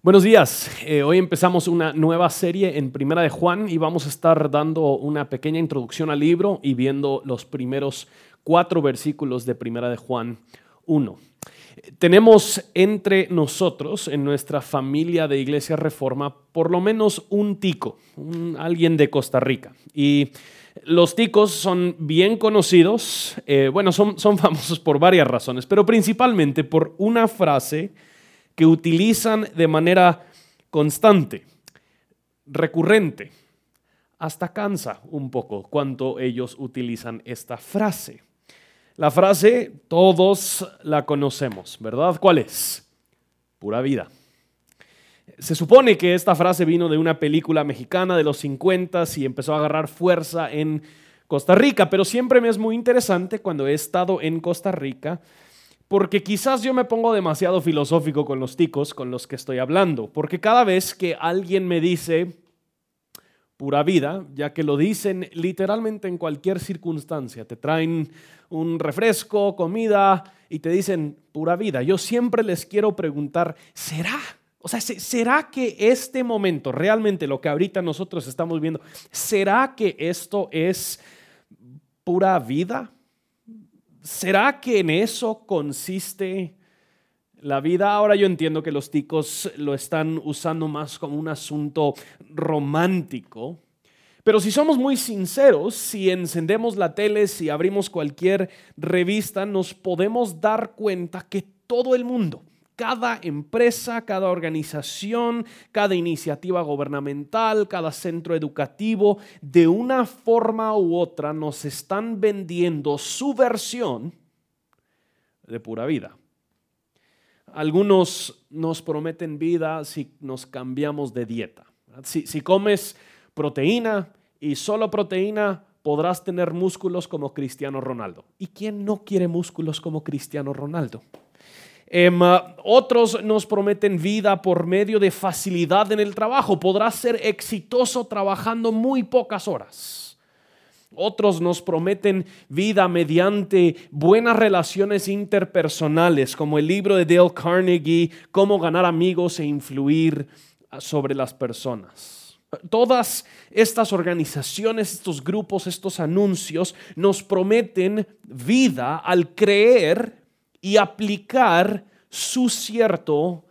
Buenos días. Eh, hoy empezamos una nueva serie en Primera de Juan y vamos a estar dando una pequeña introducción al libro y viendo los primeros cuatro versículos de Primera de Juan 1. Tenemos entre nosotros, en nuestra familia de Iglesia Reforma, por lo menos un tico, alguien de Costa Rica. Y los ticos son bien conocidos, eh, bueno, son, son famosos por varias razones, pero principalmente por una frase que utilizan de manera constante, recurrente. Hasta cansa un poco cuando ellos utilizan esta frase. La frase todos la conocemos, ¿verdad? ¿Cuál es? Pura vida. Se supone que esta frase vino de una película mexicana de los 50 y empezó a agarrar fuerza en Costa Rica, pero siempre me es muy interesante cuando he estado en Costa Rica porque quizás yo me pongo demasiado filosófico con los ticos con los que estoy hablando, porque cada vez que alguien me dice pura vida, ya que lo dicen literalmente en cualquier circunstancia, te traen un refresco, comida y te dicen pura vida, yo siempre les quiero preguntar, ¿será? O sea, ¿será que este momento, realmente lo que ahorita nosotros estamos viendo, ¿será que esto es pura vida? ¿Será que en eso consiste la vida? Ahora yo entiendo que los ticos lo están usando más como un asunto romántico. Pero si somos muy sinceros, si encendemos la tele, si abrimos cualquier revista, nos podemos dar cuenta que todo el mundo, cada empresa, cada organización, cada iniciativa gubernamental, cada centro educativo, de una forma u otra nos están vendiendo su versión de pura vida. Algunos nos prometen vida si nos cambiamos de dieta. Si, comes proteína y solo proteína, podrás tener músculos como Cristiano Ronaldo. ¿Y quién no quiere músculos como Cristiano Ronaldo? Em, otros nos prometen vida por medio de facilidad en el trabajo. Podrás ser exitoso trabajando muy pocas horas. Otros nos prometen vida mediante buenas relaciones interpersonales, como el libro de Dale Carnegie, Cómo ganar amigos e influir sobre las personas. Todas estas organizaciones, estos grupos, estos anuncios nos prometen vida al creer y aplicar su cierto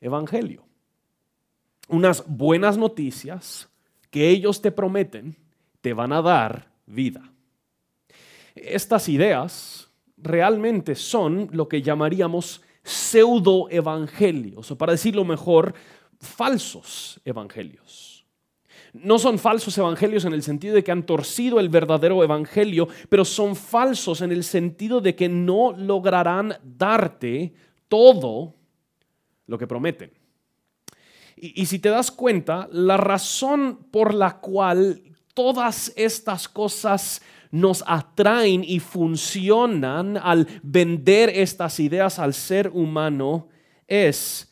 evangelio. Unas buenas noticias que ellos te prometen te van a dar vida. Estas ideas realmente son lo que llamaríamos pseudo evangelios, o para decirlo mejor, falsos evangelios. No son falsos evangelios en el sentido de que han torcido el verdadero evangelio, pero son falsos en el sentido de que no lograrán darte todo lo que prometen. Y, si te das cuenta, la razón por la cual todas estas cosas nos atraen y funcionan al vender estas ideas al ser humano es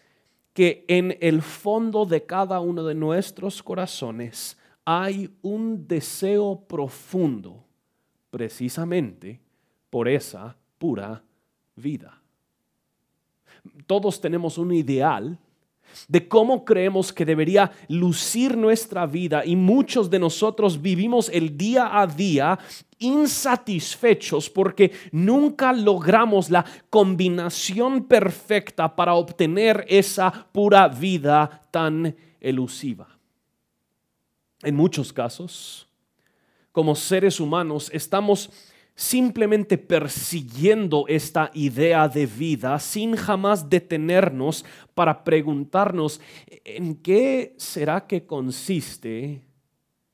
que en el fondo de cada uno de nuestros corazones hay un deseo profundo precisamente por esa pura vida. Todos tenemos un ideal de cómo creemos que debería lucir nuestra vida y muchos de nosotros vivimos el día a día insatisfechos porque nunca logramos la combinación perfecta para obtener esa pura vida tan elusiva. En muchos casos, como seres humanos, estamos simplemente persiguiendo esta idea de vida sin jamás detenernos para preguntarnos en qué será que consiste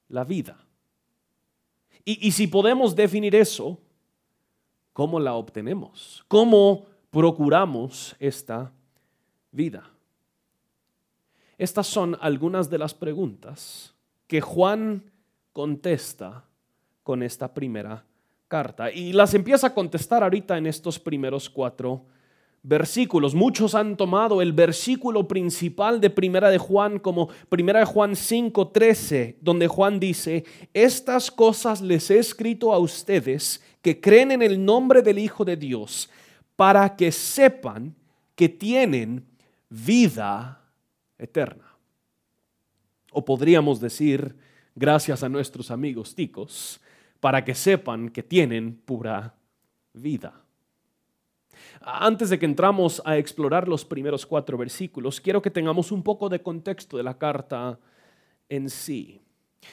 la vida. Y, si podemos definir eso, ¿cómo la obtenemos? ¿Cómo procuramos esta vida? Estas son algunas de las preguntas que Juan contesta con esta primera carta. Y las empieza a contestar ahorita en estos primeros cuatro versículos. Muchos han tomado el versículo principal de Primera de Juan como Primera de Juan 5:13, donde Juan dice, "Estas cosas les he escrito a ustedes que creen en el nombre del Hijo de Dios, para que sepan que tienen vida eterna. O podríamos decir, gracias a nuestros amigos ticos, para que sepan que tienen pura vida. Antes de que entramos a explorar los primeros cuatro versículos, quiero que tengamos un poco de contexto de la carta en sí.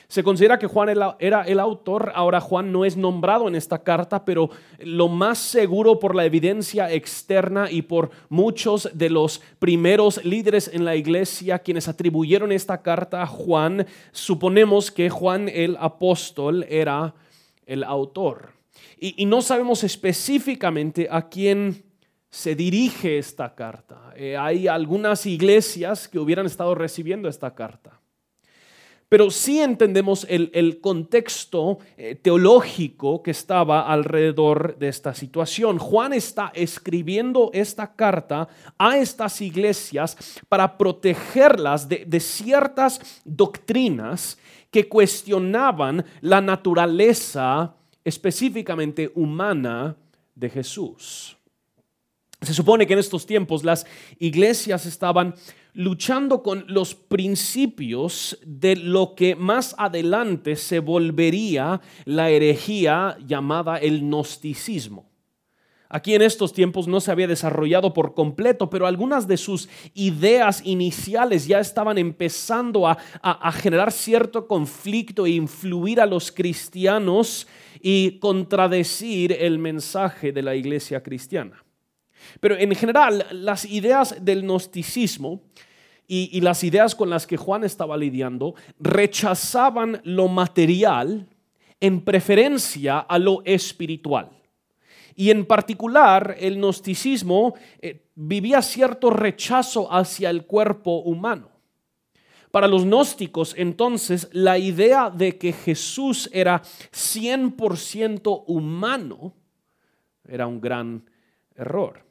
Se considera que Juan era el autor, ahora Juan no es nombrado en esta carta, pero lo más seguro por la evidencia externa y por muchos de los primeros líderes en la iglesia quienes atribuyeron esta carta a Juan, suponemos que Juan el apóstol era el autor. Y, no sabemos específicamente a quién se dirige esta carta. Eh, hay algunas iglesias que hubieran estado recibiendo esta carta. Pero sí entendemos el, contexto eh, teológico que estaba alrededor de esta situación. Juan está escribiendo esta carta a estas iglesias para protegerlas de, de ciertas doctrinas que cuestionaban la naturaleza específicamente humana de Jesús. Se supone que en estos tiempos las iglesias estaban luchando con los principios de lo que más adelante se volvería la herejía llamada el gnosticismo. Aquí en estos tiempos no se había desarrollado por completo, pero algunas de sus ideas iniciales ya estaban empezando a, generar cierto conflicto e influir a los cristianos y contradecir el mensaje de la iglesia cristiana. Pero en general, las ideas del gnosticismo y, las ideas con las que Juan estaba lidiando rechazaban lo material en preferencia a lo espiritual. Y en particular, el gnosticismo eh, vivía cierto rechazo hacia el cuerpo humano. Para los gnósticos, entonces, la idea de que Jesús era 100% humano era un gran error.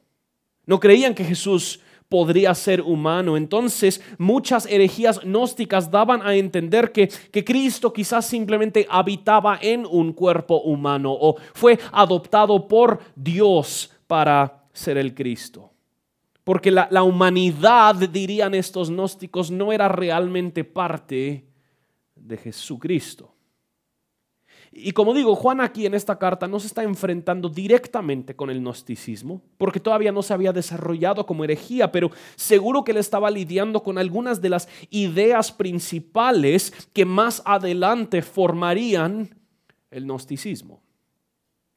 No creían que Jesús podría ser humano. Entonces muchas herejías gnósticas daban a entender que, que, Cristo quizás simplemente habitaba en un cuerpo humano o fue adoptado por Dios para ser el Cristo. Porque la, la humanidad, dirían estos gnósticos, no era realmente parte de Jesucristo. Y como digo, Juan aquí en esta carta no se está enfrentando directamente con el gnosticismo, porque todavía no se había desarrollado como herejía, pero seguro que él estaba lidiando con algunas de las ideas principales que más adelante formarían el gnosticismo.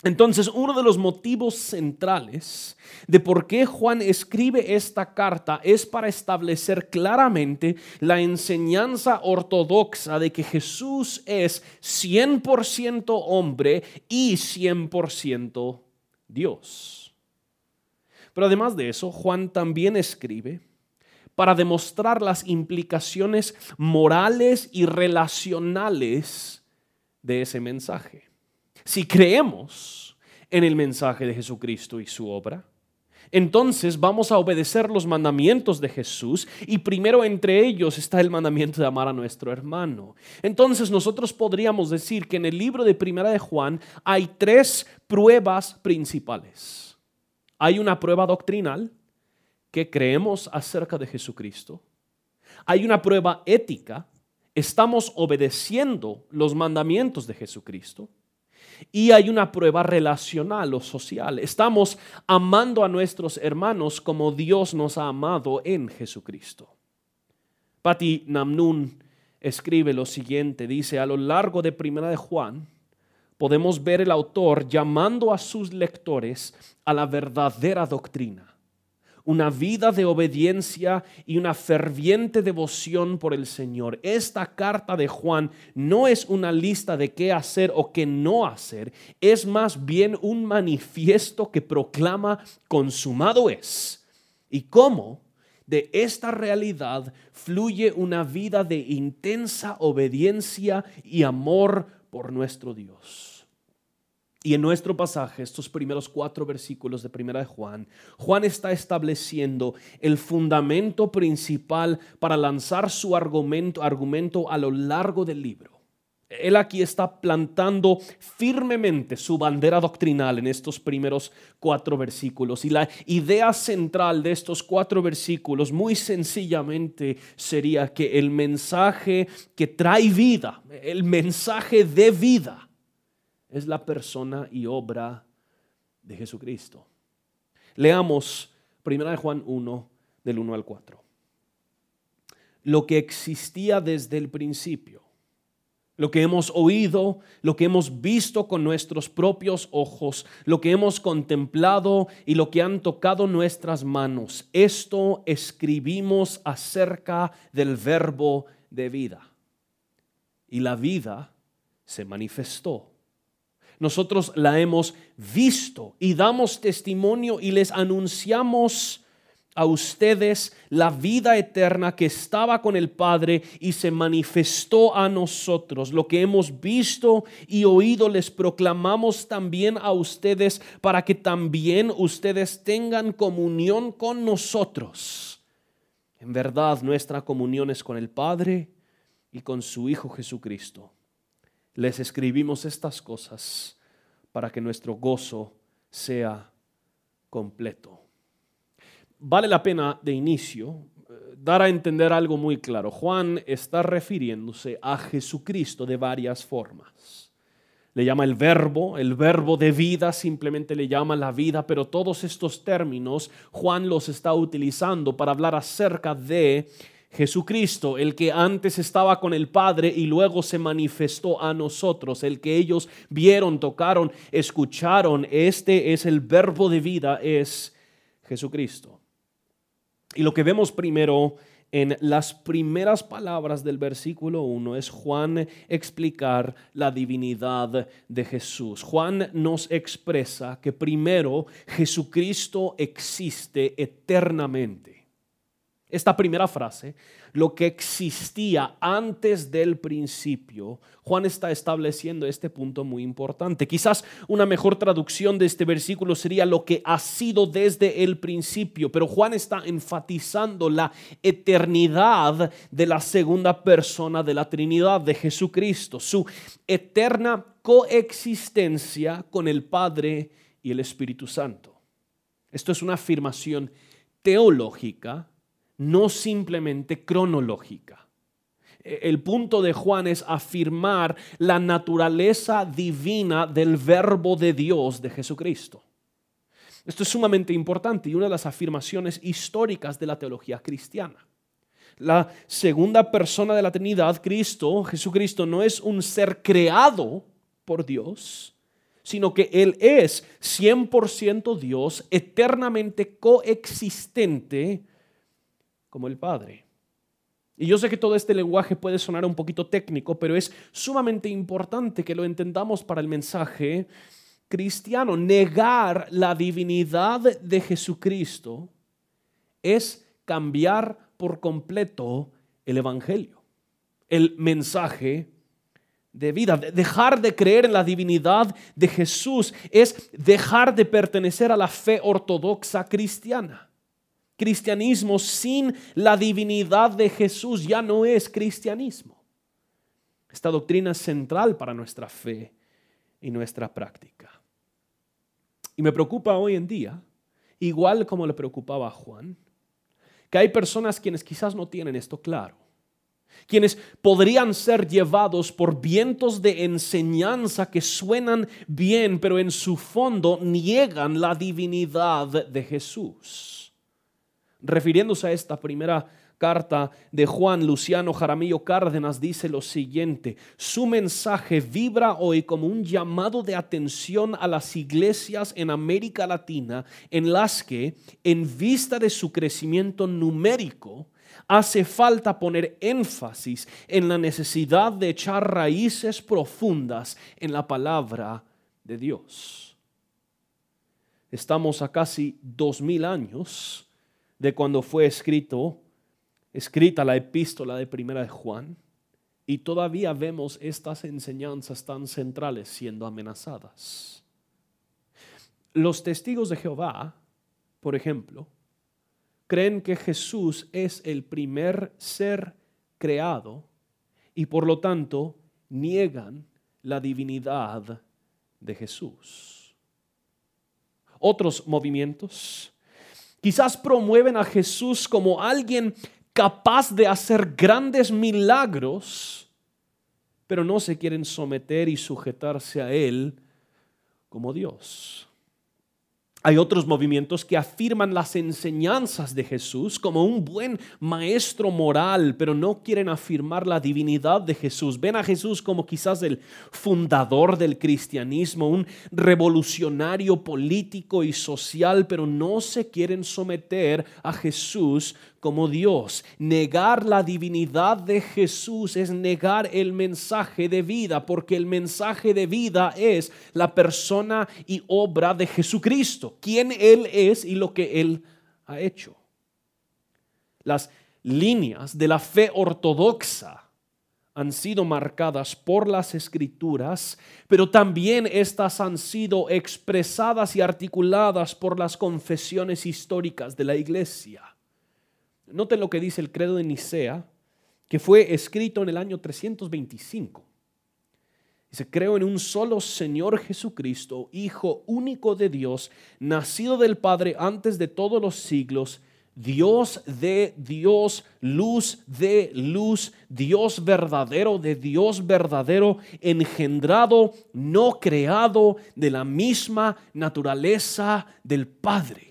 Entonces, uno de los motivos centrales de por qué Juan escribe esta carta es para establecer claramente la enseñanza ortodoxa de que Jesús es 100% hombre y 100% Dios. Pero además de eso, Juan también escribe para demostrar las implicaciones morales y relacionales de ese mensaje. Si creemos en el mensaje de Jesucristo y su obra, entonces vamos a obedecer los mandamientos de Jesús y primero entre ellos está el mandamiento de amar a nuestro hermano. Entonces nosotros podríamos decir que en el libro de Primera de Juan hay tres pruebas principales. Hay una prueba doctrinal que creemos acerca de Jesucristo. Hay una prueba ética, estamos obedeciendo los mandamientos de Jesucristo y hay una prueba relacional o social. Estamos amando a nuestros hermanos como Dios nos ha amado en Jesucristo. Pati Namnun escribe lo siguiente, dice, a lo largo de Primera de Juan, podemos ver el autor llamando a sus lectores a la verdadera doctrina una vida de obediencia y una ferviente devoción por el Señor. Esta carta de Juan no es una lista de qué hacer o qué no hacer, es más bien un manifiesto que proclama consumado es. ¿Y cómo? De esta realidad fluye una vida de intensa obediencia y amor por nuestro Dios. Y en nuestro pasaje, estos primeros cuatro versículos de Primera de Juan, Juan está estableciendo el fundamento principal para lanzar su argumento, argumento a lo largo del libro. Él aquí está plantando firmemente su bandera doctrinal en estos primeros cuatro versículos. Y la idea central de estos cuatro versículos muy sencillamente sería que el mensaje que trae vida, el mensaje de vida, es la persona y obra de Jesucristo. Leamos 1 Juan 1 del 1 al 4. Lo que existía desde el principio lo que hemos oído, lo que hemos visto con nuestros propios ojos, lo que hemos contemplado y lo que han tocado nuestras manos. Esto escribimos acerca del verbo de vida. Y la vida se manifestó. Nosotros la hemos visto y damos testimonio y les anunciamos a ustedes la vida eterna que estaba con el Padre y se manifestó a nosotros. Lo que hemos visto y oído les proclamamos también a ustedes para que también ustedes tengan comunión con nosotros. En verdad nuestra comunión es con el Padre y con su Hijo Jesucristo. Les escribimos estas cosas para que nuestro gozo sea completo vale la pena de inicio eh, dar a entender algo muy claro. Juan está refiriéndose a Jesucristo de varias formas. Le llama el verbo, el verbo de vida simplemente le llama la vida, pero todos estos términos Juan los está utilizando para hablar acerca de Jesucristo, el que antes estaba con el Padre y luego se manifestó a nosotros, el que ellos vieron, tocaron, escucharon. Este es el verbo de vida, es Jesucristo. Y lo que vemos primero en las primeras palabras del versículo 1 es Juan explicar la divinidad de Jesús. Juan nos expresa que primero Jesucristo existe eternamente. Esta primera frase, lo que existía antes del principio, Juan está estableciendo este punto muy importante. Quizás una mejor traducción de este versículo sería lo que ha sido desde el principio, pero Juan está enfatizando la eternidad de la segunda persona de la Trinidad, de Jesucristo, su eterna coexistencia con el Padre y el Espíritu Santo. Esto es una afirmación teológica no simplemente cronológica. E, el punto de Juan es afirmar la naturaleza divina del verbo de Dios de Jesucristo. Esto es sumamente importante y una de las afirmaciones históricas de la teología cristiana. La segunda persona de la Trinidad, Cristo, Jesucristo, no es un ser creado por Dios, sino que Él es 100% Dios, eternamente coexistente como el Padre. Y yo sé que todo este lenguaje puede sonar un poquito técnico, pero es sumamente importante que lo entendamos para el mensaje cristiano. Negar la divinidad de Jesucristo es cambiar por completo el Evangelio, el mensaje de vida. Dejar de creer en la divinidad de Jesús es dejar de pertenecer a la fe ortodoxa cristiana. Cristianismo sin la divinidad de Jesús ya no es cristianismo. Esta doctrina es central para nuestra fe y nuestra práctica. Y me preocupa hoy en día, igual como le preocupaba a Juan, que hay personas quienes quizás no tienen esto claro, quienes podrían ser llevados por vientos de enseñanza que suenan bien, pero en su fondo niegan la divinidad de Jesús refiriéndose a esta primera carta de Juan Luciano Jaramillo Cárdenas dice lo siguiente, su mensaje vibra hoy como un llamado de atención a las iglesias en América Latina en las que, en vista de su crecimiento numérico, hace falta poner énfasis en la necesidad de echar raíces profundas en la palabra de Dios. Estamos a casi dos mil años de cuando fue escrito, escrita la epístola de Primera de Juan, y todavía vemos estas enseñanzas tan centrales siendo amenazadas. Los testigos de Jehová, por ejemplo, creen que Jesús es el primer ser creado y por lo tanto niegan la divinidad de Jesús. Otros movimientos quizás promueven a Jesús como alguien capaz de hacer grandes milagros, pero no se quieren someter y sujetarse a Él como Dios. Hay otros movimientos que afirman las enseñanzas de Jesús como un buen maestro moral, pero no quieren afirmar la divinidad de Jesús. Ven a Jesús como quizás el fundador del cristianismo, un revolucionario político y social, pero no se quieren someter a Jesús como Dios. Negar la divinidad de Jesús es negar el mensaje de vida, porque el mensaje de vida es la persona y obra de Jesucristo, quién Él es y lo que Él ha hecho. Las líneas de la fe ortodoxa han sido marcadas por las escrituras, pero también estas han sido expresadas y articuladas por las confesiones históricas de la iglesia. Noten lo que dice el credo de Nicea, que fue escrito en el año 325. Dice, creo en un solo Señor Jesucristo, Hijo único de Dios, nacido del Padre antes de todos los siglos, Dios de Dios, luz de luz, Dios verdadero de Dios verdadero, engendrado, no creado, de la misma naturaleza del Padre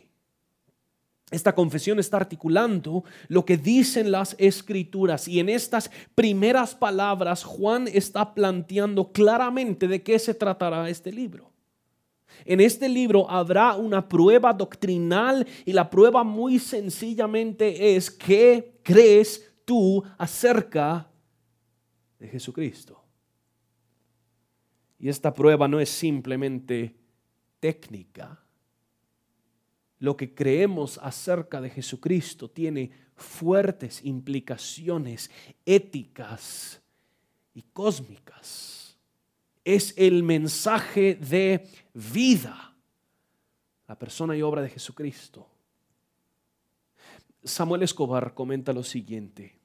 esta confesión está articulando lo que dicen las escrituras y en estas primeras palabras Juan está planteando claramente de qué se tratará este libro. En este libro habrá una prueba doctrinal y la prueba muy sencillamente es qué crees tú acerca de Jesucristo. Y esta prueba no es simplemente técnica lo que creemos acerca de Jesucristo tiene fuertes implicaciones éticas y cósmicas. Es el mensaje de vida, la persona y obra de Jesucristo. Samuel Escobar comenta lo siguiente.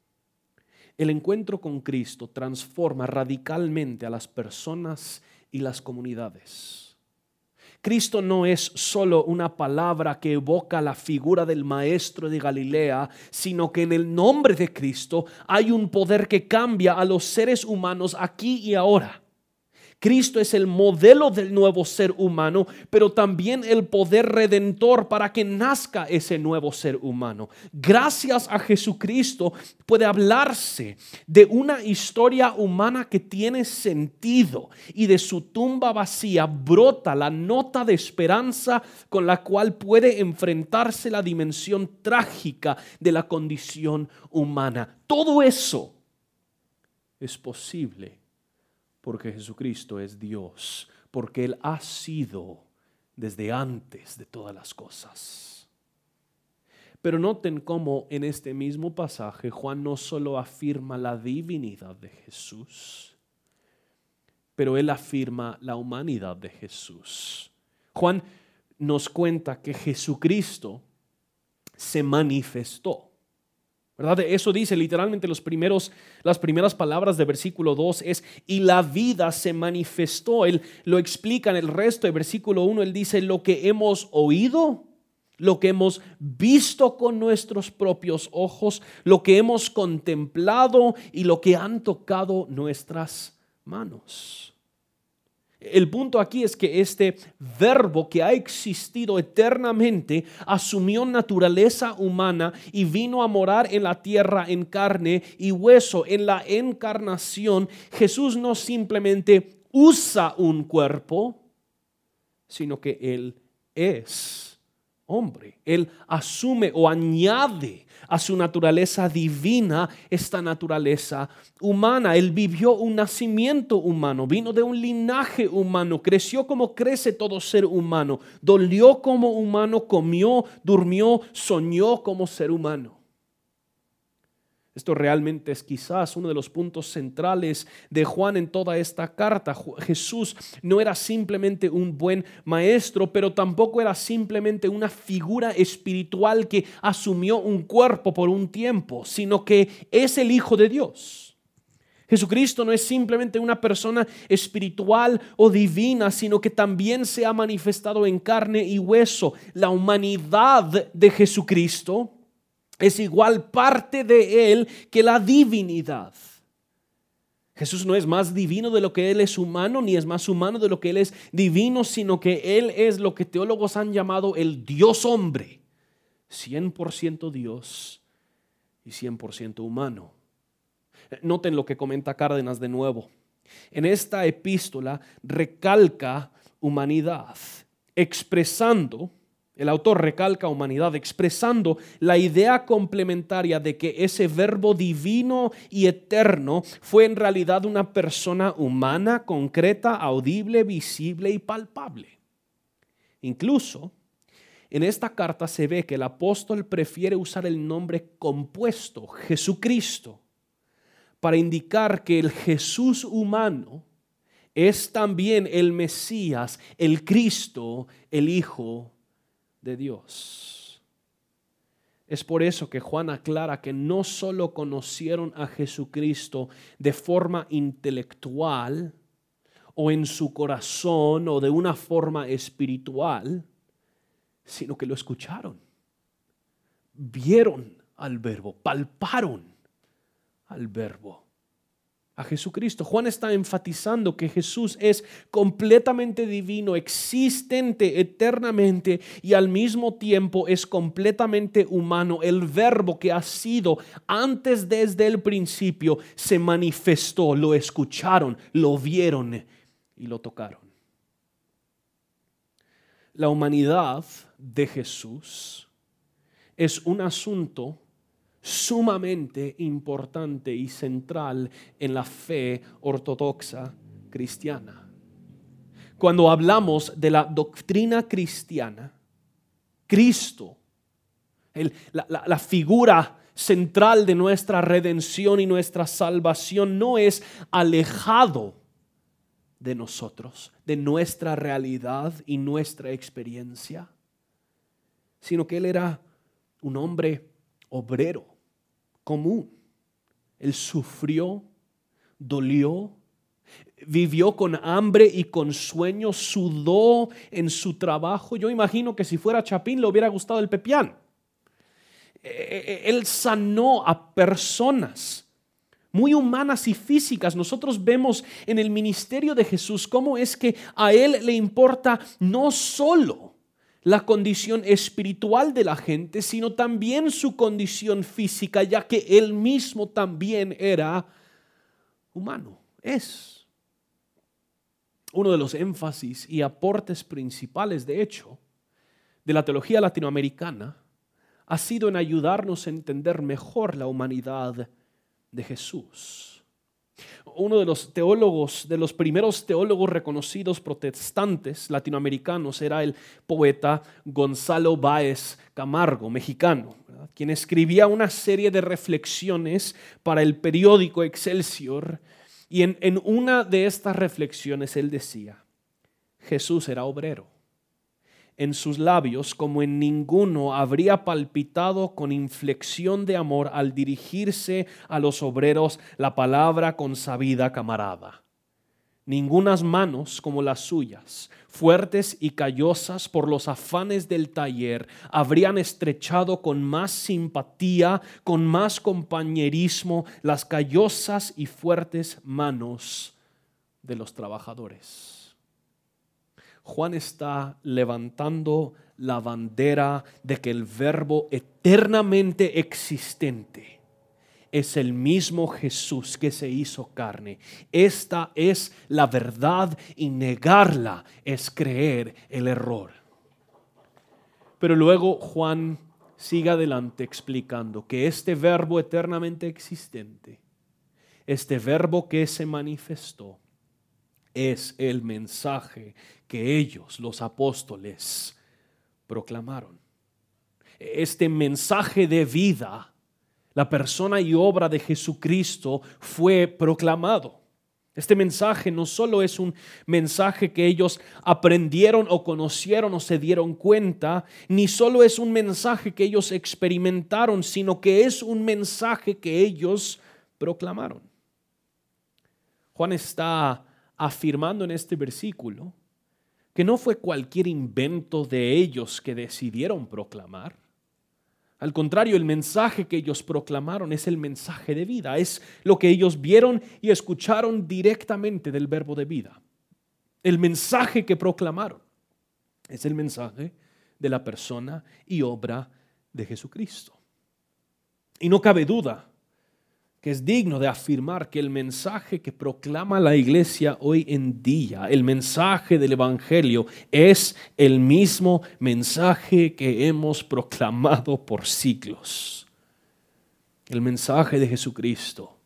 El encuentro con Cristo transforma radicalmente a las personas y las comunidades Cristo no es solo una palabra que evoca la figura del maestro de Galilea, sino que en el nombre de Cristo hay un poder que cambia a los seres humanos aquí y ahora. Cristo es el modelo del nuevo ser humano, pero también el poder redentor para que nazca ese nuevo ser humano. Gracias a Jesucristo puede hablarse de una historia humana que tiene sentido y de su tumba vacía brota la nota de esperanza con la cual puede enfrentarse la dimensión trágica de la condición humana. Todo eso es posible porque Jesucristo es Dios, porque Él ha sido desde antes de todas las cosas. Pero noten cómo en este mismo pasaje Juan no solo afirma la divinidad de Jesús, pero él afirma la humanidad de Jesús. Juan nos cuenta que Jesucristo se manifestó. ¿Verdad? Eso dice literalmente los primeros, las primeras palabras de versículo 2 es, y la vida se manifestó. Él lo explica en el resto de versículo 1, él dice, lo que hemos oído, lo que hemos visto con nuestros propios ojos, lo que hemos contemplado y lo que han tocado nuestras manos. El punto aquí es que este verbo que ha existido eternamente asumió naturaleza humana y vino a morar en la tierra en carne y hueso. En la encarnación Jesús no simplemente usa un cuerpo, sino que Él es hombre. Él asume o añade a su naturaleza divina esta naturaleza humana. Él vivió un nacimiento humano, vino de un linaje humano, creció como crece todo ser humano, dolió como humano, comió, durmió, soñó como ser humano. Esto realmente es quizás uno de los puntos centrales de Juan en toda esta carta. Jesús no era simplemente un buen maestro, pero tampoco era simplemente una figura espiritual que asumió un cuerpo por un tiempo, sino que es el Hijo de Dios. Jesucristo no es simplemente una persona espiritual o divina, sino que también se ha manifestado en carne y hueso. La humanidad de Jesucristo es igual parte de Él que la divinidad. Jesús no es más divino de lo que Él es humano, ni es más humano de lo que Él es divino, sino que Él es lo que teólogos han llamado el Dios hombre, 100% Dios y 100% humano. Noten lo que comenta Cárdenas de nuevo. En esta epístola recalca humanidad, expresando el autor recalca humanidad expresando la idea complementaria de que ese verbo divino y eterno fue en realidad una persona humana, concreta, audible, visible y palpable. Incluso en esta carta se ve que el apóstol prefiere usar el nombre compuesto, Jesucristo, para indicar que el Jesús humano es también el Mesías, el Cristo, el Hijo de Dios. Es por eso que Juan aclara que no solo conocieron a Jesucristo de forma intelectual o en su corazón o de una forma espiritual, sino que lo escucharon, vieron al verbo, palparon al verbo a Jesucristo. Juan está enfatizando que Jesús es completamente divino, existente eternamente y al mismo tiempo es completamente humano. El verbo que ha sido antes desde el principio se manifestó, lo escucharon, lo vieron y lo tocaron. La humanidad de Jesús es un asunto sumamente importante y central en la fe ortodoxa cristiana. Cuando hablamos de la doctrina cristiana, Cristo, la figura central de nuestra redención y nuestra salvación, no es alejado de nosotros, de nuestra realidad y nuestra experiencia, sino que Él era un hombre obrero común. Él sufrió, dolió, vivió con hambre y con sueño, sudó en su trabajo. Yo imagino que si fuera Chapín le hubiera gustado el pepián. E, e, e, él sanó a personas muy humanas y físicas. Nosotros vemos en el ministerio de Jesús cómo es que a Él le importa no solo la condición espiritual de la gente, sino también su condición física, ya que él mismo también era humano. Es uno de los énfasis y aportes principales, de hecho, de la teología latinoamericana, ha sido en ayudarnos a entender mejor la humanidad de Jesús uno de los teólogos, de los primeros teólogos reconocidos protestantes latinoamericanos, era el poeta Gonzalo Báez Camargo, mexicano, quien escribía una serie de reflexiones para el periódico Excelsior. Y en, en una de estas reflexiones él decía, Jesús era obrero en sus labios como en ninguno habría palpitado con inflexión de amor al dirigirse a los obreros la palabra consabida camarada. Ningunas manos como las suyas, fuertes y callosas por los afanes del taller, habrían estrechado con más simpatía, con más compañerismo las callosas y fuertes manos de los trabajadores. Juan está levantando la bandera de que el verbo eternamente existente es el mismo Jesús que se hizo carne. Esta es la verdad y negarla es creer el error. Pero luego Juan sigue adelante explicando que este verbo eternamente existente, este verbo que se manifestó, es el mensaje que ellos, los apóstoles, proclamaron. Este mensaje de vida, la persona y obra de Jesucristo fue proclamado. Este mensaje no solo es un mensaje que ellos aprendieron o conocieron o se dieron cuenta, ni solo es un mensaje que ellos experimentaron, sino que es un mensaje que ellos proclamaron. Juan está afirmando en este versículo que no fue cualquier invento de ellos que decidieron proclamar. Al contrario, el mensaje que ellos proclamaron es el mensaje de vida, es lo que ellos vieron y escucharon directamente del verbo de vida. El mensaje que proclamaron es el mensaje de la persona y obra de Jesucristo. Y no cabe duda que es digno de afirmar que el mensaje que proclama la iglesia hoy en día, el mensaje del Evangelio, es el mismo mensaje que hemos proclamado por siglos. El mensaje de Jesucristo,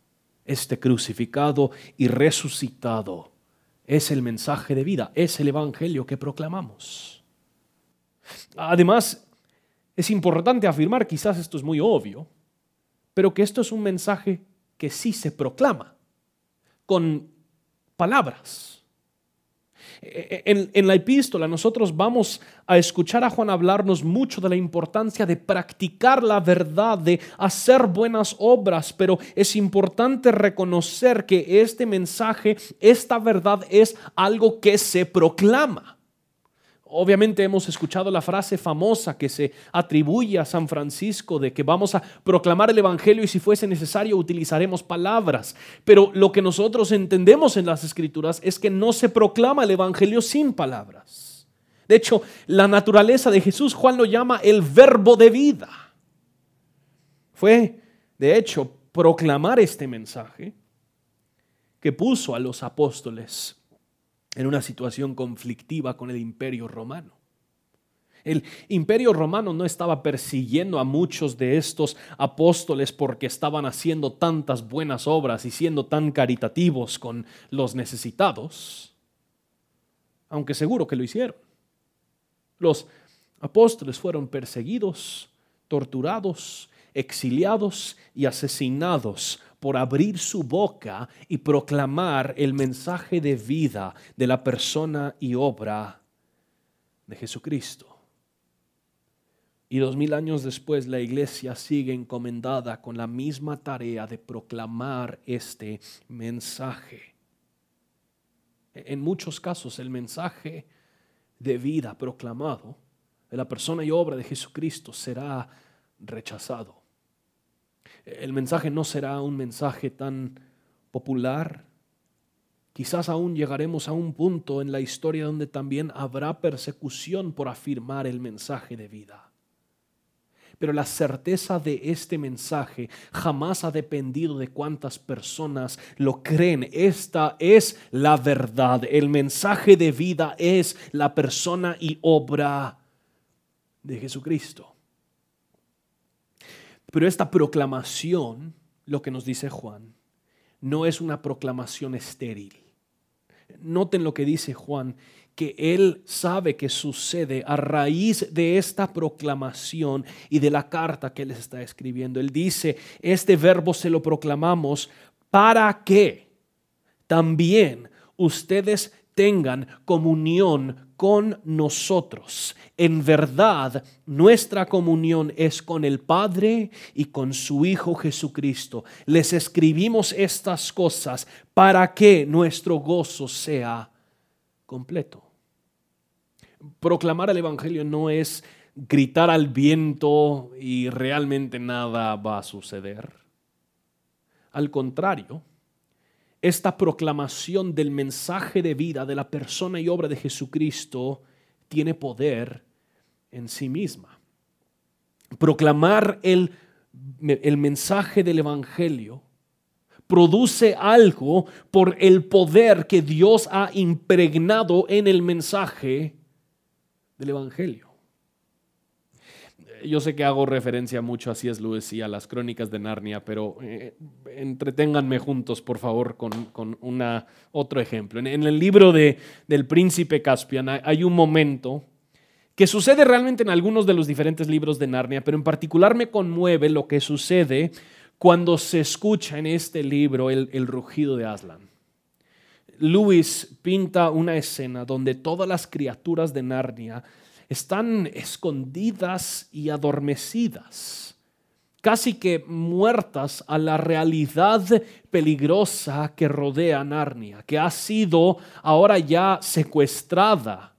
este crucificado y resucitado, es el mensaje de vida, es el Evangelio que proclamamos. Además, es importante afirmar, quizás esto es muy obvio, pero que esto es un mensaje que sí se proclama con palabras. E, e, en, en, la epístola nosotros vamos a escuchar a Juan hablarnos mucho de la importancia de practicar la verdad, de hacer buenas obras, pero es importante reconocer que este mensaje, esta verdad es algo que se proclama. Obviamente hemos escuchado la frase famosa que se atribuye a San Francisco de que vamos a proclamar el Evangelio y si fuese necesario utilizaremos palabras. Pero lo que nosotros entendemos en las Escrituras es que no se proclama el Evangelio sin palabras. De hecho, la naturaleza de Jesús, Juan lo llama el verbo de vida. Fue, de hecho, proclamar este mensaje que puso a los apóstoles en una situación conflictiva con el imperio romano. El imperio romano no estaba persiguiendo a muchos de estos apóstoles porque estaban haciendo tantas buenas obras y siendo tan caritativos con los necesitados, aunque seguro que lo hicieron. Los apóstoles fueron perseguidos, torturados, exiliados y asesinados por abrir su boca y proclamar el mensaje de vida de la persona y obra de Jesucristo. Y dos mil años después la iglesia sigue encomendada con la misma tarea de proclamar este mensaje. En muchos casos el mensaje de vida proclamado de la persona y obra de Jesucristo será rechazado el mensaje no será un mensaje tan popular. Quizás aún llegaremos a un punto en la historia donde también habrá persecución por afirmar el mensaje de vida. Pero la certeza de este mensaje jamás ha dependido de cuántas personas lo creen. Esta es la verdad. El mensaje de vida es la persona y obra de Jesucristo. Pero esta proclamación, lo que nos dice Juan, no es una proclamación estéril. Noten lo que dice Juan, que él sabe que sucede a raíz de esta proclamación y de la carta que les está escribiendo. Él dice, este verbo se lo proclamamos para que también ustedes tengan comunión con nosotros. En verdad, nuestra comunión es con el Padre y con su Hijo Jesucristo. Les escribimos estas cosas para que nuestro gozo sea completo. Proclamar el Evangelio no es gritar al viento y realmente nada va a suceder. Al contrario, esta proclamación del mensaje de vida de la persona y obra de Jesucristo tiene poder en sí misma. Proclamar el, el mensaje del Evangelio produce algo por el poder que Dios ha impregnado en el mensaje del Evangelio yo sé que hago referencia mucho a C.S. Lewis y a las crónicas de Narnia, pero eh, entreténganme juntos, por favor, con, una, otro ejemplo. En, el libro de, del príncipe Caspian hay un momento que sucede realmente en algunos de los diferentes libros de Narnia, pero en particular me conmueve lo que sucede cuando se escucha en este libro el, el rugido de Aslan. Lewis pinta una escena donde todas las criaturas de Narnia están escondidas y adormecidas. casi que muertas a la realidad peligrosa que rodea Narnia, que ha sido ahora ya secuestrada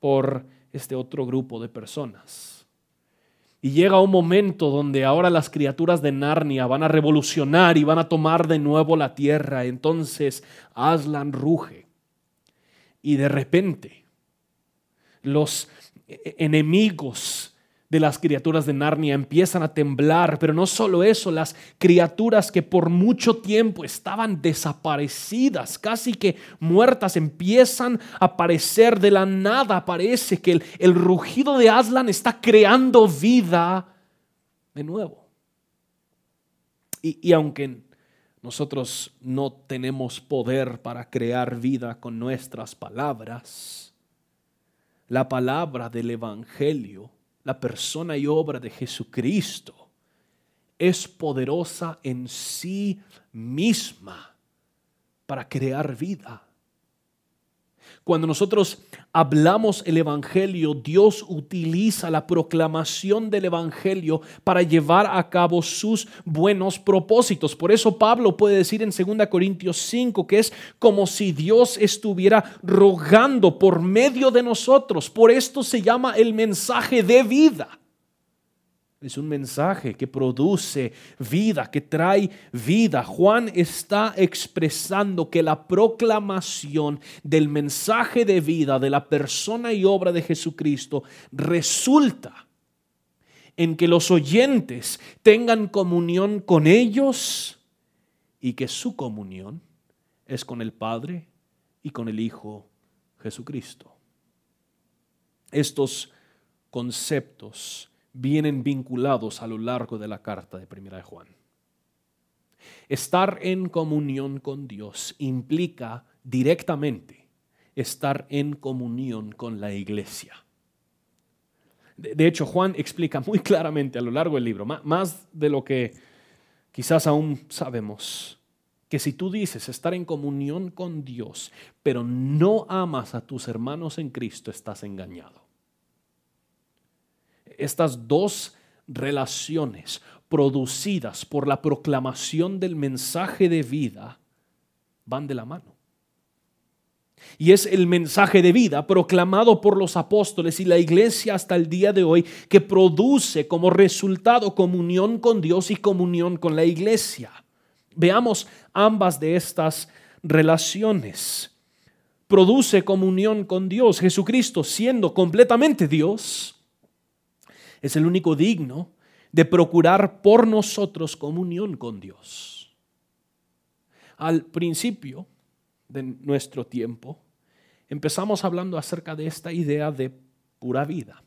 por este otro grupo de personas. Y llega un momento donde ahora las criaturas de Narnia van a revolucionar y van a tomar de nuevo la tierra. Entonces Aslan ruge. Y de repente los enemigos de las criaturas de Narnia empiezan a temblar, pero no solo eso, las criaturas que por mucho tiempo estaban desaparecidas, casi que muertas, empiezan a aparecer de la nada. Parece que el, rugido de Aslan está creando vida de nuevo. Y, y aunque nosotros no tenemos poder para crear vida con nuestras palabras, la palabra del Evangelio la persona y obra de Jesucristo es poderosa en sí misma para crear vida. Cuando nosotros hablamos el Evangelio, Dios utiliza la proclamación del Evangelio para llevar a cabo sus buenos propósitos. Por eso Pablo puede decir en 2 Corintios 5 que es como si Dios estuviera rogando por medio de nosotros. Por esto se llama el mensaje de vida. Es un mensaje que produce vida, que trae vida. Juan está expresando que la proclamación del mensaje de vida de la persona y obra de Jesucristo resulta en que los oyentes tengan comunión con ellos y que su comunión es con el Padre y con el Hijo Jesucristo. Estos conceptos vienen vinculados a lo largo de la carta de Primera de Juan. Estar en comunión con Dios implica directamente estar en comunión con la iglesia. De hecho, Juan explica muy claramente a lo largo del libro, más de lo que quizás aún sabemos, que si tú dices estar en comunión con Dios, pero no amas a tus hermanos en Cristo, estás engañado estas dos relaciones producidas por la proclamación del mensaje de vida van de la mano. Y es el mensaje de vida proclamado por los apóstoles y la iglesia hasta el día de hoy que produce como resultado comunión con Dios y comunión con la iglesia. Veamos ambas de estas relaciones. Produce comunión con Dios. Jesucristo siendo completamente Dios, es el único digno de procurar por nosotros comunión con Dios. Al principio de nuestro tiempo, empezamos hablando acerca de esta idea de pura vida.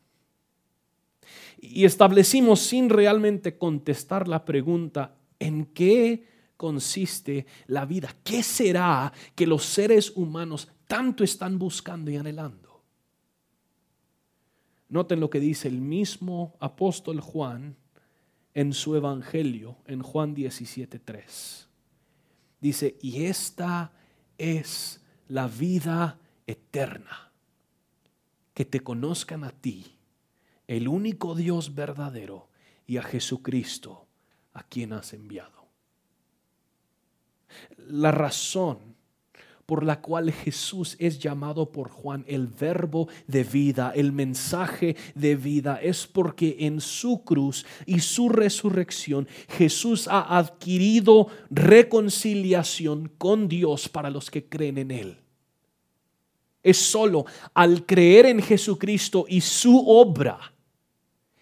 Y establecimos sin realmente contestar la pregunta, ¿en qué consiste la vida? ¿Qué será que los seres humanos tanto están buscando y anhelando? Noten lo que dice el mismo apóstol Juan en su evangelio, en Juan 17:3. Dice, y esta es la vida eterna, que te conozcan a ti, el único Dios verdadero, y a Jesucristo, a quien has enviado. La razón por la cual Jesús es llamado por Juan el verbo de vida, el mensaje de vida, es porque en su cruz y su resurrección Jesús ha adquirido reconciliación con Dios para los que creen en Él. Es solo al creer en Jesucristo y su obra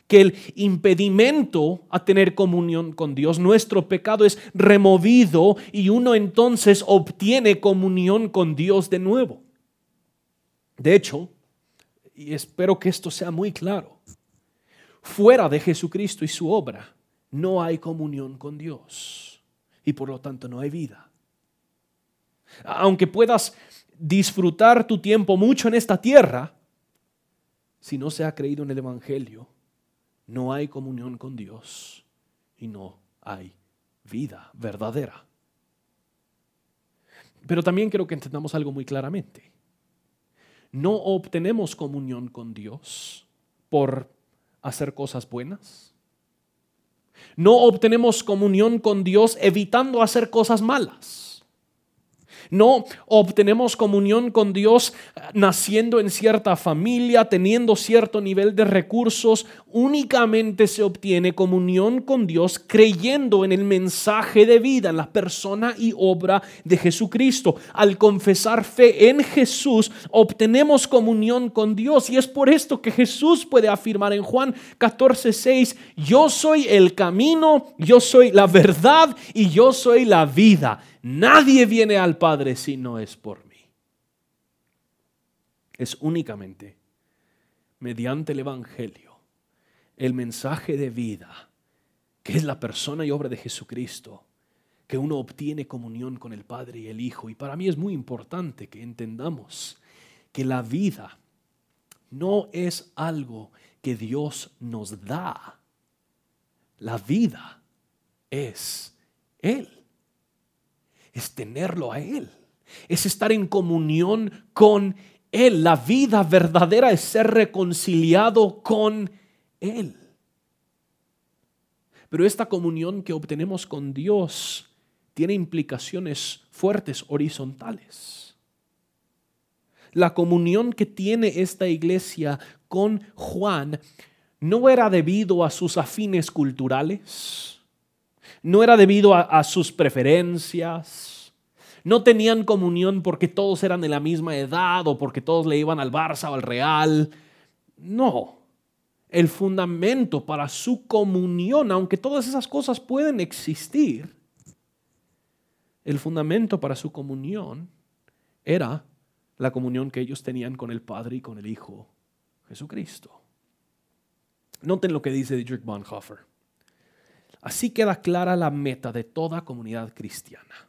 que el impedimento a tener comunión con Dios, nuestro pecado es removido y uno entonces obtiene comunión con Dios de nuevo. De hecho, y espero que esto sea muy claro, fuera de Jesucristo y su obra no hay comunión con Dios y por lo tanto no hay vida. Aunque puedas disfrutar tu tiempo mucho en esta tierra, si no se ha creído en el Evangelio, no hay comunión con Dios y no hay vida verdadera. Pero también quiero que entendamos algo muy claramente. No obtenemos comunión con Dios por hacer cosas buenas. No obtenemos comunión con Dios evitando hacer cosas malas. No obtenemos comunión con Dios eh, naciendo en cierta familia, teniendo cierto nivel de recursos. Únicamente se obtiene comunión con Dios creyendo en el mensaje de vida, en la persona y obra de Jesucristo. Al confesar fe en Jesús, obtenemos comunión con Dios. Y es por esto que Jesús puede afirmar en Juan 14, 6, yo soy el camino, yo soy la verdad y yo soy la vida. Nadie viene al Padre si no es por mí. Es únicamente mediante el Evangelio, el mensaje de vida, que es la persona y obra de Jesucristo, que uno obtiene comunión con el Padre y el Hijo. Y para mí es muy importante que entendamos que la vida no es algo que Dios nos da. La vida es Él es tenerlo a Él, es estar en comunión con Él. La vida verdadera es ser reconciliado con Él. Pero esta comunión que obtenemos con Dios tiene implicaciones fuertes horizontales. La comunión que tiene esta iglesia con Juan no era debido a sus afines culturales, no era debido a, sus preferencias, no tenían comunión porque todos eran de la misma edad o porque todos le iban al Barça o al Real. No, el fundamento para su comunión, aunque todas esas cosas pueden existir, el fundamento para su comunión era la comunión que ellos tenían con el Padre y con el Hijo Jesucristo. Noten lo que dice Dietrich Bonhoeffer. Así queda clara la meta de toda comunidad cristiana.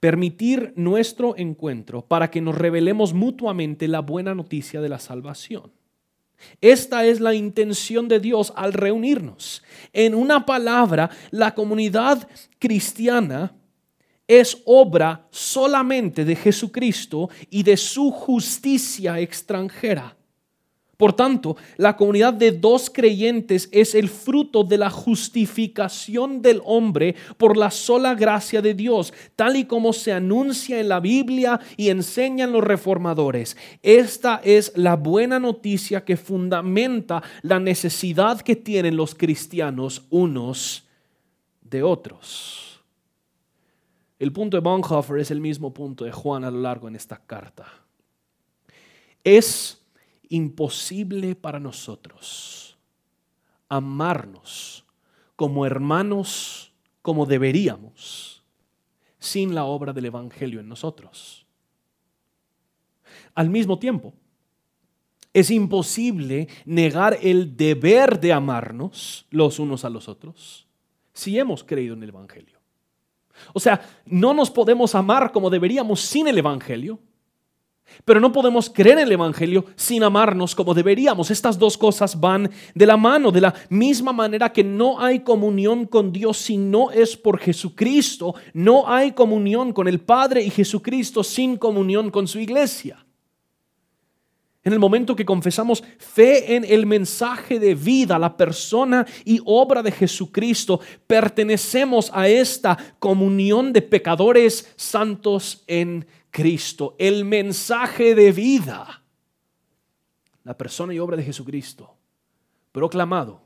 Permitir nuestro encuentro para que nos revelemos mutuamente la buena noticia de la salvación. Esta es la intención de Dios al reunirnos. En una palabra, la comunidad cristiana es obra solamente de Jesucristo y de su justicia extranjera. Por tanto, la comunidad de dos creyentes es el fruto de la justificación del hombre por la sola gracia de Dios, tal y como se anuncia en la Biblia y enseñan los reformadores. Esta es la buena noticia que fundamenta la necesidad que tienen los cristianos unos de otros. El punto de Bonhoeffer es el mismo punto de Juan a lo largo en esta carta. Es imposible para nosotros amarnos como hermanos como deberíamos sin la obra del Evangelio en nosotros. Al mismo tiempo, es imposible negar el deber de amarnos los unos a los otros si hemos creído en el Evangelio. O sea, no nos podemos amar como deberíamos sin el Evangelio, pero no podemos creer en el Evangelio sin amarnos como deberíamos. Estas dos cosas van de la mano, de la misma manera que no hay comunión con Dios si no es por Jesucristo. No hay comunión con el Padre y Jesucristo sin comunión con su iglesia. En el momento que confesamos fe en el mensaje de vida, la persona y obra de Jesucristo, pertenecemos a esta comunión de pecadores santos en Cristo, el mensaje de vida, la persona y obra de Jesucristo, proclamado,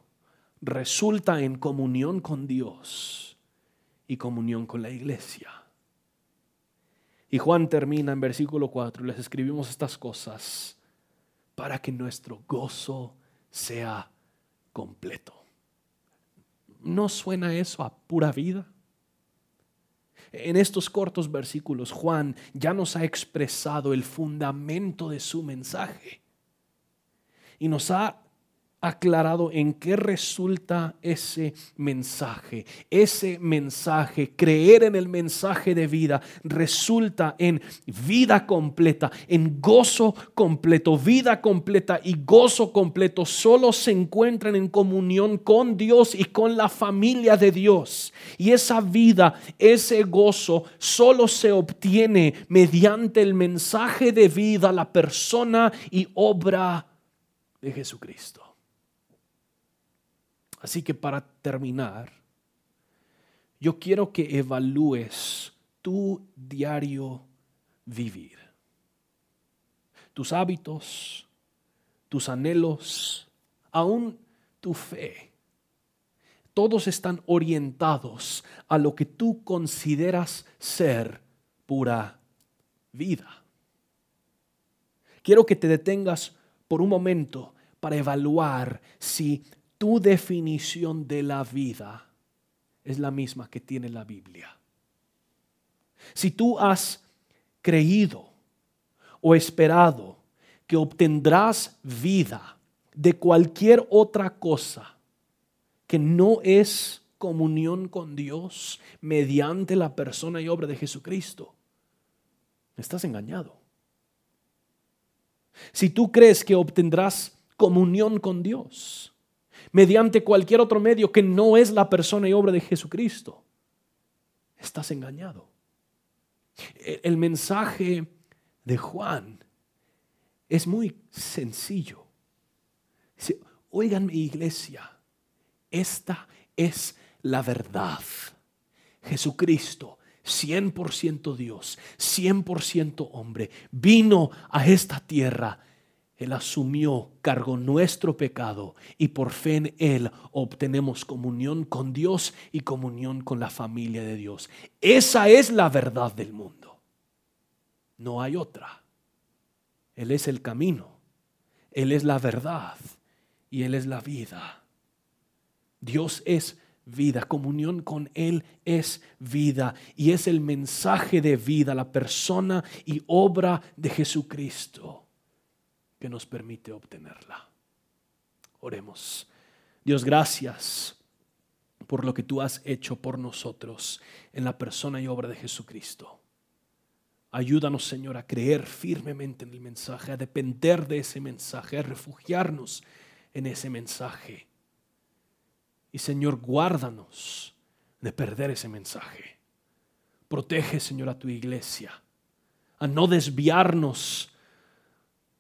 resulta en comunión con Dios y comunión con la iglesia. Y Juan termina en versículo 4, les escribimos estas cosas para que nuestro gozo sea completo. ¿No suena eso a pura vida? En estos cortos versículos, Juan ya nos ha expresado el fundamento de su mensaje y nos ha aclarado en qué resulta ese mensaje. Ese mensaje, creer en el mensaje de vida, resulta en vida completa, en gozo completo. Vida completa y gozo completo solo se encuentran en comunión con Dios y con la familia de Dios. Y esa vida, ese gozo, solo se obtiene mediante el mensaje de vida, la persona y obra de Jesucristo. Así que para terminar, yo quiero que evalúes tu diario vivir, tus hábitos, tus anhelos, aún tu fe. Todos están orientados a lo que tú consideras ser pura vida. Quiero que te detengas por un momento para evaluar si tu definición de la vida es la misma que tiene la Biblia. Si tú has creído o esperado que obtendrás vida de cualquier otra cosa que no es comunión con Dios mediante la persona y obra de Jesucristo, estás engañado. Si tú crees que obtendrás comunión con Dios mediante cualquier otro medio que no es la persona y obra de Jesucristo, estás engañado. El mensaje de Juan es muy sencillo. Oigan mi iglesia, esta es la verdad. Jesucristo 100% Dios, 100% hombre, vino a esta tierra. Él asumió, cargó nuestro pecado y por fe en Él obtenemos comunión con Dios y comunión con la familia de Dios. Esa es la verdad del mundo. No hay otra. Él es el camino, Él es la verdad y Él es la vida. Dios es vida, comunión con Él es vida y es el mensaje de vida, la persona y obra de Jesucristo que nos permite obtenerla. Oremos. Dios, gracias por lo que tú has hecho por nosotros en la persona y obra de Jesucristo. Ayúdanos, Señor, a creer firmemente en el mensaje, a depender de ese mensaje, a refugiarnos en ese mensaje y Señor, guárdanos de perder ese mensaje. Protege, Señor, a tu iglesia, a no desviarnos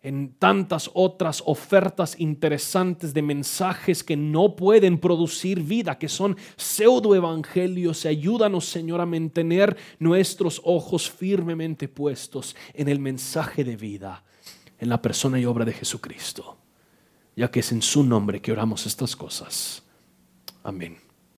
en tantas otras ofertas interesantes de mensajes que no pueden producir vida, que son pseudoevangelios. Ayúdanos, Señor, a mantener nuestros ojos firmemente puestos en el mensaje de vida, en la persona y obra de Jesucristo, ya que es en su nombre que oramos estas cosas. Amén.